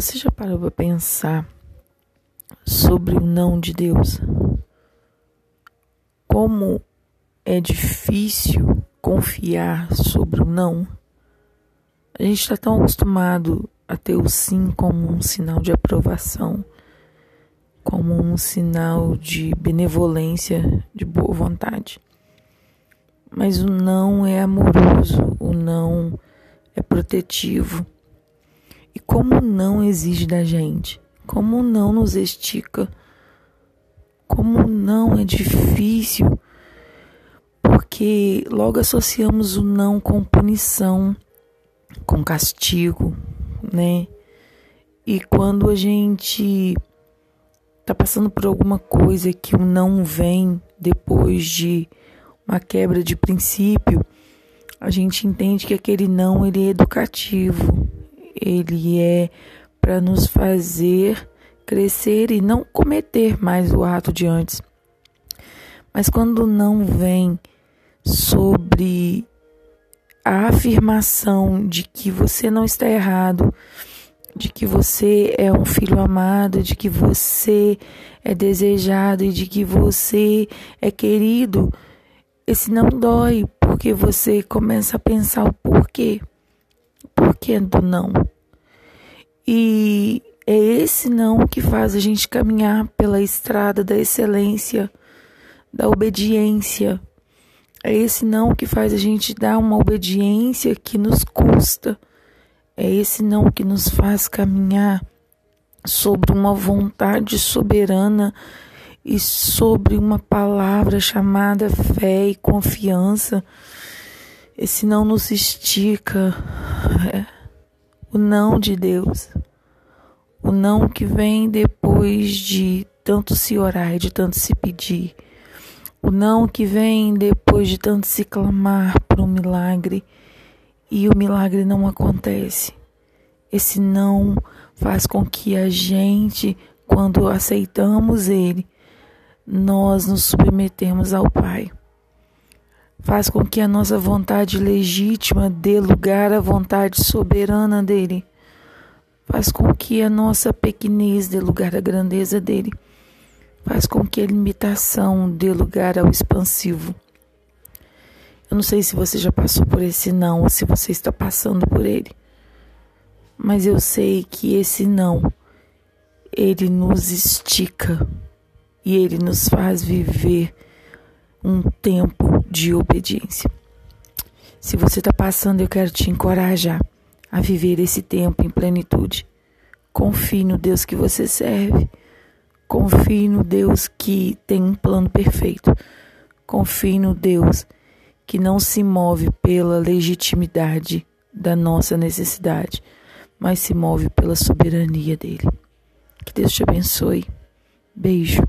Você já parou para pensar sobre o não de Deus? Como é difícil confiar sobre o não? A gente está tão acostumado a ter o sim como um sinal de aprovação, como um sinal de benevolência, de boa vontade. Mas o não é amoroso, o não é protetivo e como não exige da gente, como não nos estica, como não é difícil, porque logo associamos o não com punição, com castigo, né? E quando a gente tá passando por alguma coisa que o não vem depois de uma quebra de princípio, a gente entende que aquele não ele é educativo, ele é para nos fazer crescer e não cometer mais o ato de antes. Mas quando não vem sobre a afirmação de que você não está errado, de que você é um filho amado, de que você é desejado e de que você é querido, esse não dói, porque você começa a pensar o porquê. Porquê do não? E é esse não que faz a gente caminhar pela estrada da excelência, da obediência. É esse não que faz a gente dar uma obediência que nos custa. É esse não que nos faz caminhar sobre uma vontade soberana e sobre uma palavra chamada fé e confiança. Esse não nos estica. É. O não de Deus, o não que vem depois de tanto se orar e de tanto se pedir, o não que vem depois de tanto se clamar por um milagre. E o milagre não acontece. Esse não faz com que a gente, quando aceitamos ele, nós nos submetemos ao Pai faz com que a nossa vontade legítima dê lugar à vontade soberana dele. Faz com que a nossa pequenez dê lugar à grandeza dele. Faz com que a limitação dê lugar ao expansivo. Eu não sei se você já passou por esse não ou se você está passando por ele. Mas eu sei que esse não, ele nos estica e ele nos faz viver um tempo de obediência. Se você está passando, eu quero te encorajar a viver esse tempo em plenitude. Confie no Deus que você serve. Confie no Deus que tem um plano perfeito. Confie no Deus que não se move pela legitimidade da nossa necessidade, mas se move pela soberania dele. Que Deus te abençoe. Beijo.